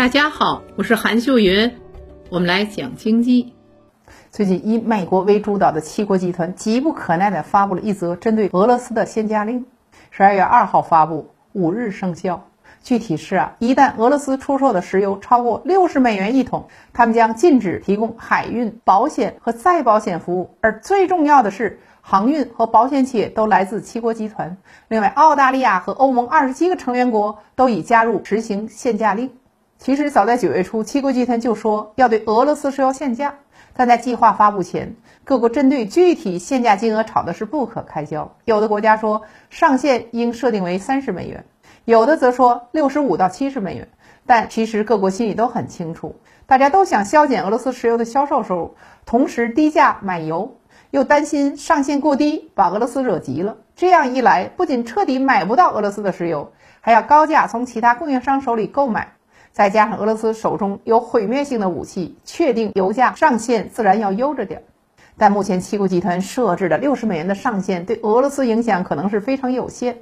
大家好，我是韩秀云，我们来讲经济。最近，以美国为主导的七国集团急不可耐地发布了一则针对俄罗斯的限价令，十二月二号发布，五日生效。具体是啊，一旦俄罗斯出售的石油超过六十美元一桶，他们将禁止提供海运、保险和再保险服务。而最重要的是，航运和保险企业都来自七国集团。另外，澳大利亚和欧盟二十七个成员国都已加入执行限价令。其实早在九月初，七国集团就说要对俄罗斯石油限价，但在计划发布前，各国针对具体限价金额吵的是不可开交。有的国家说上限应设定为三十美元，有的则说六十五到七十美元。但其实各国心里都很清楚，大家都想削减俄罗斯石油的销售收入，同时低价买油，又担心上限过低把俄罗斯惹急了。这样一来，不仅彻底买不到俄罗斯的石油，还要高价从其他供应商手里购买。再加上俄罗斯手中有毁灭性的武器，确定油价上限自然要悠着点儿。但目前七国集团设置的六十美元的上限对俄罗斯影响可能是非常有限。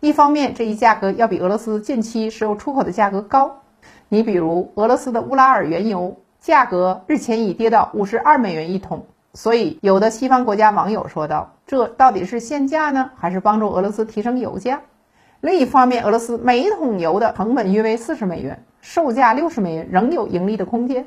一方面，这一价格要比俄罗斯近期石油出口的价格高。你比如俄罗斯的乌拉尔原油价格日前已跌到五十二美元一桶，所以有的西方国家网友说道：“这到底是限价呢，还是帮助俄罗斯提升油价？”另一方面，俄罗斯每一桶油的成本约为四十美元。售价六十美元仍有盈利的空间。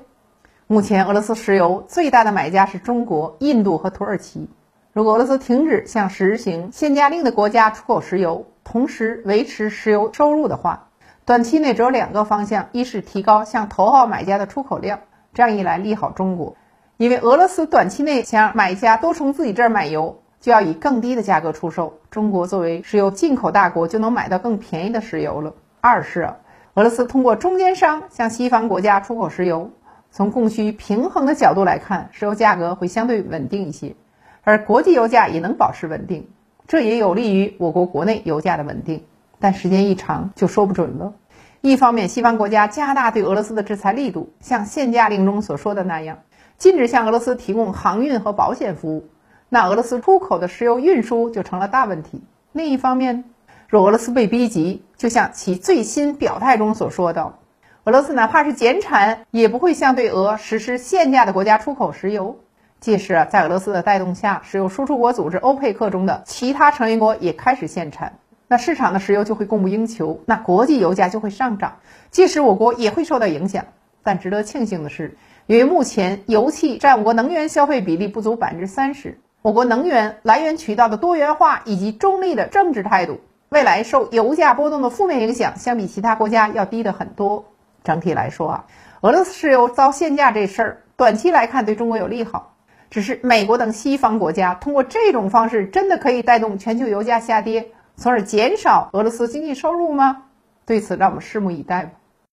目前，俄罗斯石油最大的买家是中国、印度和土耳其。如果俄罗斯停止向实行限价令的国家出口石油，同时维持石油收入的话，短期内只有两个方向：一是提高向头号买家的出口量，这样一来利好中国，因为俄罗斯短期内想买家都从自己这儿买油，就要以更低的价格出售。中国作为石油进口大国，就能买到更便宜的石油了。二是。俄罗斯通过中间商向西方国家出口石油，从供需平衡的角度来看，石油价格会相对稳定一些，而国际油价也能保持稳定，这也有利于我国国内油价的稳定。但时间一长就说不准了。一方面，西方国家加大对俄罗斯的制裁力度，像限价令中所说的那样，禁止向俄罗斯提供航运和保险服务，那俄罗斯出口的石油运输就成了大问题。另一方面，若俄罗斯被逼急，就像其最新表态中所说的，俄罗斯哪怕是减产，也不会向对俄实施限价的国家出口石油。届时，在俄罗斯的带动下，石油输出国组织欧佩克中的其他成员国也开始限产，那市场的石油就会供不应求，那国际油价就会上涨，届时我国也会受到影响。但值得庆幸的是，由于目前油气占我国能源消费比例不足百分之三十，我国能源来源渠道的多元化以及中立的政治态度。未来受油价波动的负面影响，相比其他国家要低的很多。整体来说啊，俄罗斯石油遭限价这事儿，短期来看对中国有利好。只是美国等西方国家通过这种方式，真的可以带动全球油价下跌，从而减少俄罗斯经济收入吗？对此，让我们拭目以待吧。